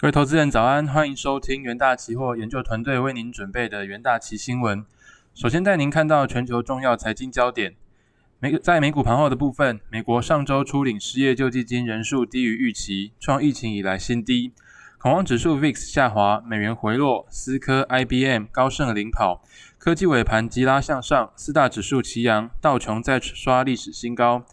各位投资人早安，欢迎收听元大期货研究团队为您准备的元大期新闻。首先带您看到全球重要财经焦点。美在美股盘后的部分，美国上周初领失业救济金人数低于预期，创疫情以来新低。恐慌指数 VIX 下滑，美元回落，思科、IBM、高盛领跑，科技尾盘急拉向上，四大指数齐扬，道琼再刷历史新高。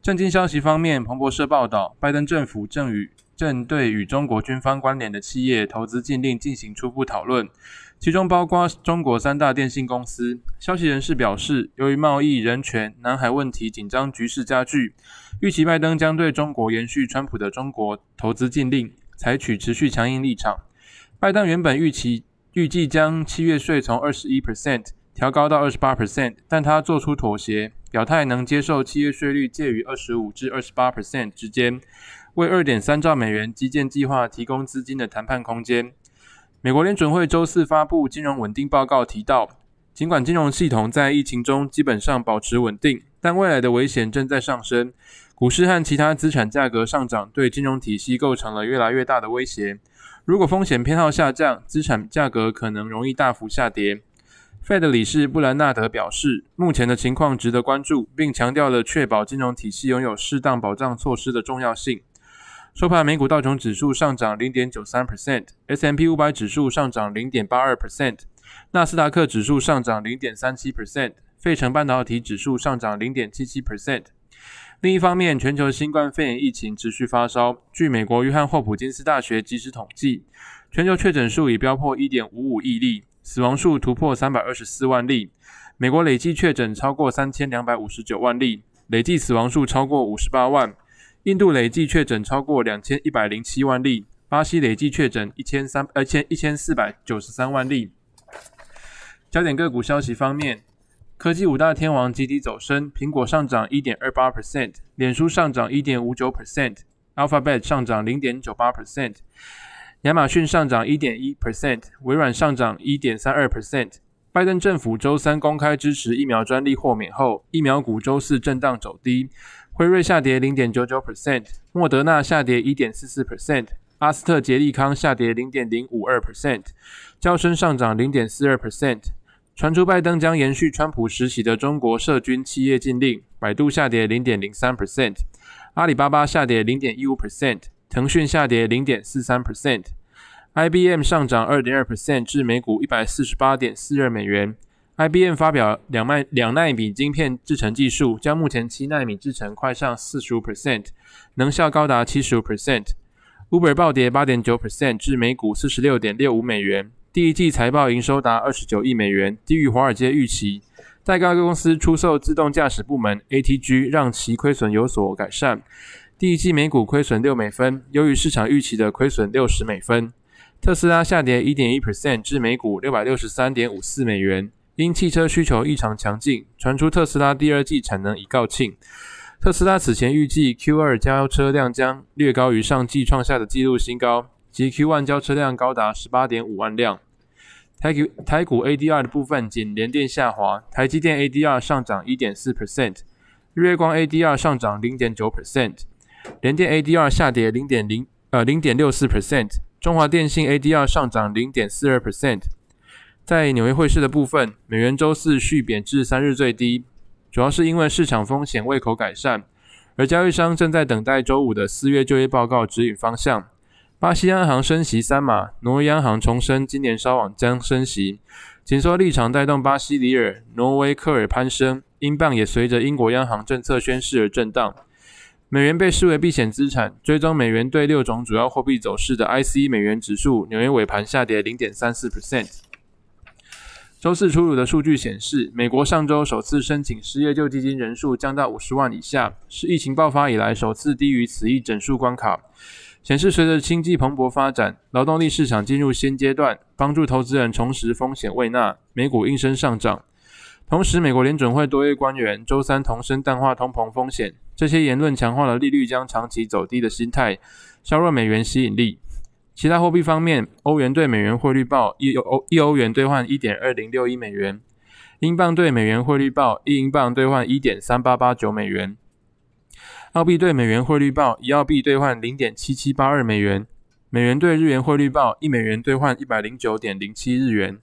震惊消息方面，彭博社报道，拜登政府正与正对与中国军方关联的企业投资禁令进行初步讨论，其中包括中国三大电信公司。消息人士表示，由于贸易、人权、南海问题紧张局势加剧，预期拜登将对中国延续川普的中国投资禁令，采取持续强硬立场。拜登原本预期预计将七月税从二十一 percent 调高到二十八 percent，但他做出妥协，表态能接受七月税率介于二十五至二十八 percent 之间。为二点三兆美元基建计划提供资金的谈判空间。美国联准会周四发布金融稳定报告，提到，尽管金融系统在疫情中基本上保持稳定，但未来的危险正在上升。股市和其他资产价格上涨对金融体系构成了越来越大的威胁。如果风险偏好下降，资产价格可能容易大幅下跌。Fed 理事布兰纳德表示，目前的情况值得关注，并强调了确保金融体系拥有适当保障措施的重要性。收盘，美股道琼指数上涨零点九三 percent，S M P 五百指数上涨零点八二 percent，纳斯达克指数上涨零点三七 percent，费城半导体指数上涨零点七七 percent。另一方面，全球新冠肺炎疫情持续发烧。据美国约翰霍普金斯大学即时统计，全球确诊数已飙破一点五五亿例，死亡数突破三百二十四万例。美国累计确诊超过三千两百五十九万例，累计死亡数超过五十八万。印度累计确诊超过两千一百零七万例，巴西累计确诊一千三呃千一千四百九十三万例。焦点个股消息方面，科技五大天王集体走升，苹果上涨一点二八 percent，脸书上涨一点五九 percent，Alphabet 上涨零点九八 percent，亚马逊上涨一点一 percent，微软上涨一点三二 percent。拜登政府周三公开支持疫苗专利豁免后，疫苗股周四震荡走低。辉瑞下跌零点九九 percent，莫德纳下跌一点四四 percent，阿斯特捷利康下跌零点零五二 percent，交生上涨零点四二 percent。传出拜登将延续川普时期的中国涉军企业禁令，百度下跌零点零三 percent，阿里巴巴下跌零点一五 percent，腾讯下跌零点四三 percent，IBM 上涨二点二 percent 至每股一百四十八点四二美元。IBM 发表两麦两纳米晶片制程技术，将目前七纳米制程快上四十五 percent，能效高达七十五 percent。Uber 暴跌八点九 percent 至每股四十六点六五美元。第一季财报营收达二十九亿美元，低于华尔街预期。代高公司出售自动驾驶部门 ATG，让其亏损有所改善。第一季每股亏损六美分，优于市场预期的亏损六十美分。特斯拉下跌一点一 percent 至每股六百六十三点五四美元。因汽车需求异常强劲，传出特斯拉第二季产能已告罄。特斯拉此前预计 Q2 交车量将略高于上季创下的纪录新高，即 Q1 交车量高达十八点五万辆。台股台股 ADR 的部分仅连电下滑，台积电 ADR 上涨一点四 percent，日月光 ADR 上涨零点九 percent，联电 ADR 下跌零点零呃零点六四 percent，中华电信 ADR 上涨零点四二 percent。在纽约汇市的部分，美元周四续贬至三日最低，主要是因为市场风险胃口改善，而交易商正在等待周五的四月就业报告指引方向。巴西央行升息三码，挪威央行重申今年稍晚将升息，紧缩立场带动巴西里尔、挪威克尔攀升，英镑也随着英国央行政策宣示而震荡。美元被视为避险资产，追踪美元对六种主要货币走势的 IC 美元指数，纽约尾盘下跌零点三四 percent。周四出炉的数据显示，美国上周首次申请失业救济金人数降到五十万以下，是疫情爆发以来首次低于此一整数关卡。显示随着经济蓬勃发展，劳动力市场进入新阶段，帮助投资人重拾风险未纳，美股应声上涨。同时，美国联准会多位官员周三同声淡化通膨风险，这些言论强化了利率将长期走低的心态，削弱美元吸引力。其他货币方面，欧元对美元汇率报一欧一欧元兑换一点二零六一美元，英镑对美元汇率报一英镑兑换一点三八八九美元，澳币对美元汇率报一澳币兑换零点七七八二美元，美元兑日元汇率报一美元兑换一百零九点零七日元。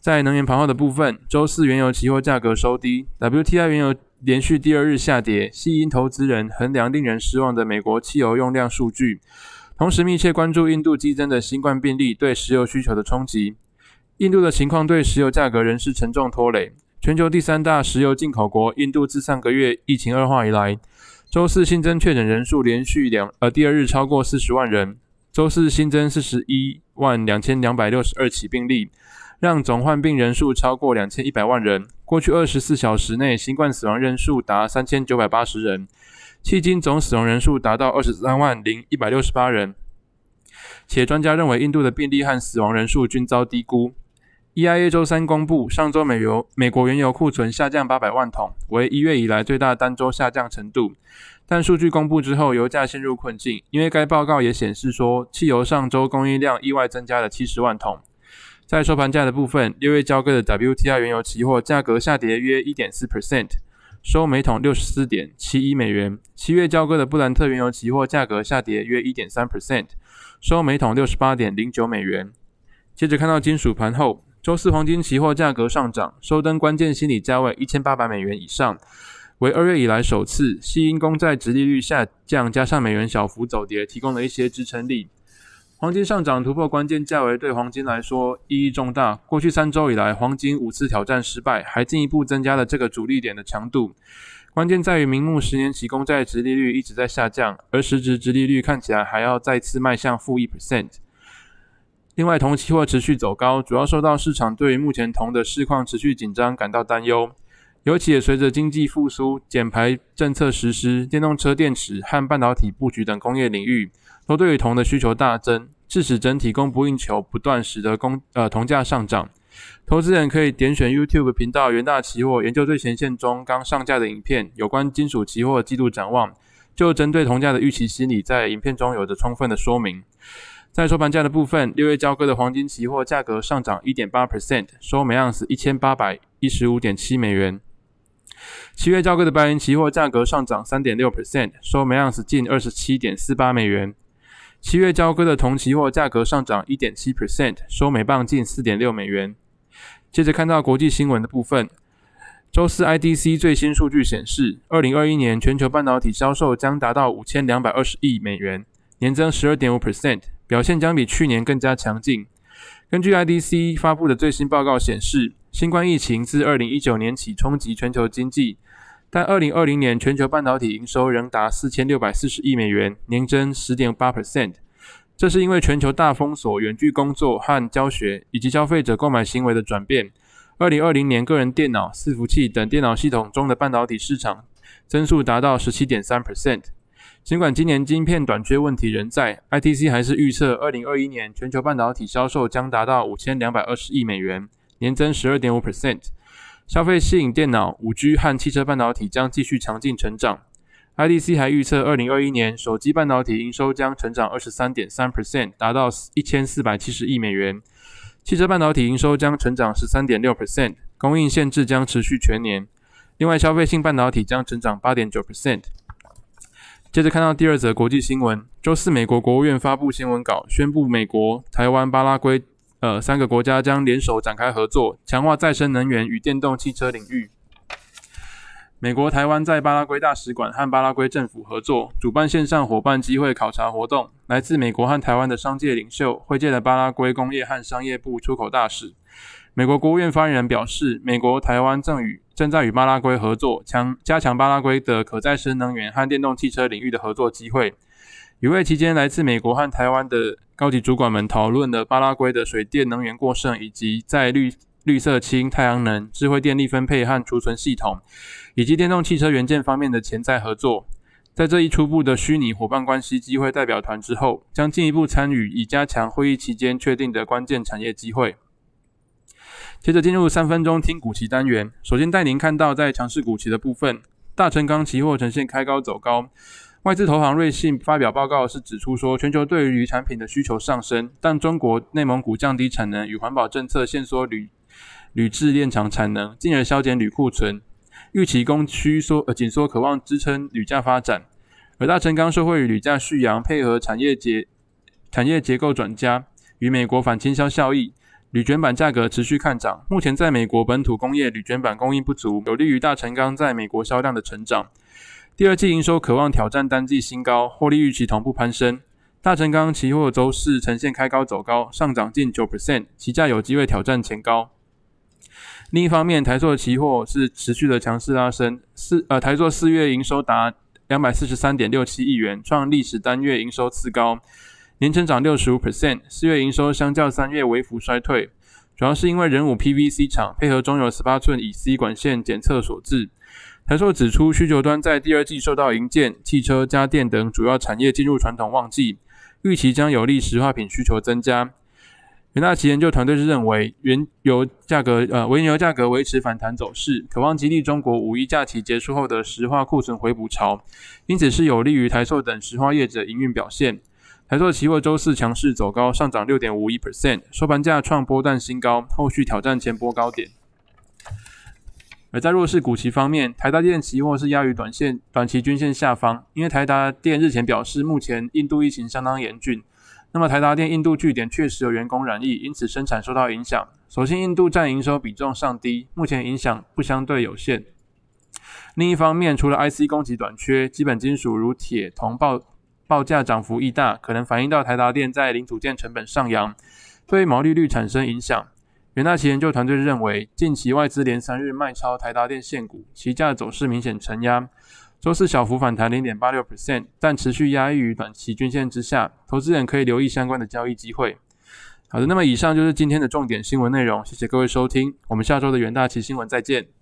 在能源盘后的部分，周四原油期货价格收低，WTI 原油连续第二日下跌，系因投资人衡量令人失望的美国汽油用量数据，同时密切关注印度激增的新冠病例对石油需求的冲击。印度的情况对石油价格仍是沉重拖累。全球第三大石油进口国印度自上个月疫情恶化以来，周四新增确诊人数连续两呃第二日超过四十万人，周四新增四十一万两千两百六十二起病例。让总患病人数超过两千一百万人。过去二十四小时内，新冠死亡人数达三千九百八十人，迄今总死亡人数达到二十三万零一百六十八人。且专家认为，印度的病例和死亡人数均遭低估。EIA 周三公布，上周美油美国原油库存下降八百万桶，为一月以来最大单周下降程度。但数据公布之后，油价陷入困境，因为该报告也显示说，汽油上周供应量意外增加了七十万桶。在收盘价的部分，六月交割的 WTI 原油期货价格下跌约一点四 percent，收每桶六十四点七一美元。七月交割的布兰特原油期货价格下跌约一点三 percent，收每桶六十八点零九美元。接着看到金属盘后，周四黄金期货价格上涨，收登关键心理价位一千八百美元以上，为二月以来首次。系因公债直利率下降，加上美元小幅走跌，提供了一些支撑力。黄金上涨突破关键价位，对黄金来说意义重大。过去三周以来，黄金五次挑战失败，还进一步增加了这个主力点的强度。关键在于，明目十年期公债直利率一直在下降，而实质直利率看起来还要再次迈向负一 percent。另外，铜期货持续走高，主要受到市场对于目前铜的市况持续紧张感到担忧，尤其也随着经济复苏、减排政策实施、电动车电池和半导体布局等工业领域。都对于铜的需求大增，致使整体供不应求不断，使得供呃铜价上涨。投资人可以点选 YouTube 频道“元大期货研究最前线”中刚上架的影片，有关金属期货季度展望，就针对铜价的预期心理，在影片中有着充分的说明。在收盘价的部分，六月交割的黄金期货价格上涨一点八 percent，收每盎司一千八百一十五点七美元。七月交割的白银期货价格上涨三点六 percent，收每盎司近二十七点四八美元。七月交割的铜期货价格上涨一点七 percent，收每磅近四点六美元。接着看到国际新闻的部分，周四 IDC 最新数据显示，二零二一年全球半导体销售将达到五千两百二十亿美元，年增十二点五 percent，表现将比去年更加强劲。根据 IDC 发布的最新报告显示，新冠疫情自二零一九年起冲击全球经济。但二零二零年全球半导体营收仍达四千六百四十亿美元，年增十点八 percent。这是因为全球大封锁、远距工作和教学，以及消费者购买行为的转变。二零二零年个人电脑、伺服器等电脑系统中的半导体市场增速达到十七点三 percent。尽管今年晶片短缺问题仍在，ITC 还是预测二零二一年全球半导体销售将达到五千两百二十亿美元，年增十二点五 percent。消费吸引电脑、五 G 和汽车半导体将继续强劲成长。IDC 还预测，二零二一年手机半导体营收将成长二十三点三 percent，达到一千四百七十亿美元。汽车半导体营收将成长十三点六 percent，供应限制将持续全年。另外，消费性半导体将成长八点九 percent。接着看到第二则国际新闻，周四美国国务院发布新闻稿，宣布美国、台湾、巴拉圭。呃，三个国家将联手展开合作，强化再生能源与电动汽车领域。美国台湾在巴拉圭大使馆和巴拉圭政府合作，主办线上伙伴机会考察活动。来自美国和台湾的商界领袖会见了巴拉圭工业和商业部出口大使。美国国务院发言人表示，美国台湾正与正在与巴拉圭合作，强加强巴拉圭的可再生能源和电动汽车领域的合作机会。与会期间，来自美国和台湾的高级主管们讨论了巴拉圭的水电能源过剩，以及在绿绿色氢、太阳能、智慧电力分配和储存系统，以及电动汽车元件方面的潜在合作。在这一初步的虚拟伙伴关系机会代表团之后，将进一步参与，以加强会议期间确定的关键产业机会。接着进入三分钟听股期单元，首先带您看到在强势股期的部分，大成钢期货呈现开高走高。外资投行瑞信发表报告是指出说，全球对于铝产品的需求上升，但中国内蒙古降低产能与环保政策限缩铝铝制炼厂产能，进而削减铝库存，预期供需缩呃紧缩，渴望支撑铝价发展。而大成钢受惠于铝价续扬，配合产业结产业结构转佳，与美国反倾销效益，铝卷板价格持续看涨。目前在美国本土工业铝卷板供应不足，有利于大成钢在美国销量的成长。第二季营收渴望挑战单季新高，获利预期同步攀升。大成钢期货周四呈现开高走高，上涨近九 percent，期价有机会挑战前高。另一方面，台塑期货是持续的强势拉升，四呃台塑四月营收达两百四十三点六七亿元，创历史单月营收次高，年成长六十五 percent。四月营收相较三月微幅衰退，主要是因为人武 PVC 厂配合中油十八寸乙 C 管线检测所致。台塑指出，需求端在第二季受到营建、汽车、家电等主要产业进入传统旺季。预期将有利石化品需求增加。元大旗研究团队是认为，原油价格呃，原油价格维持反弹走势，渴望激励中国五一假期结束后的石化库存回补潮，因此是有利于台塑等石化业者营运表现。台塑期货周四强势走高，上涨六点五一 percent，收盘价创波段新高，后续挑战前波高点。而在弱势股期方面，台达电期货是压于短线短期均线下方，因为台达电日前表示，目前印度疫情相当严峻。那么台达电印度据点确实有员工染疫，因此生产受到影响。所幸印度占营收比重尚低，目前影响不相对有限。另一方面，除了 IC 供给短缺，基本金属如铁、铜报报价涨幅亦大，可能反映到台达电在零组件成本上扬，对毛利率产生影响。元大旗研究团队认为，近期外资连三日卖超台达电现股，期价走势明显承压。周四小幅反弹零点八六 percent，但持续压抑于短期均线之下，投资人可以留意相关的交易机会。好的，那么以上就是今天的重点新闻内容，谢谢各位收听，我们下周的元大旗新闻再见。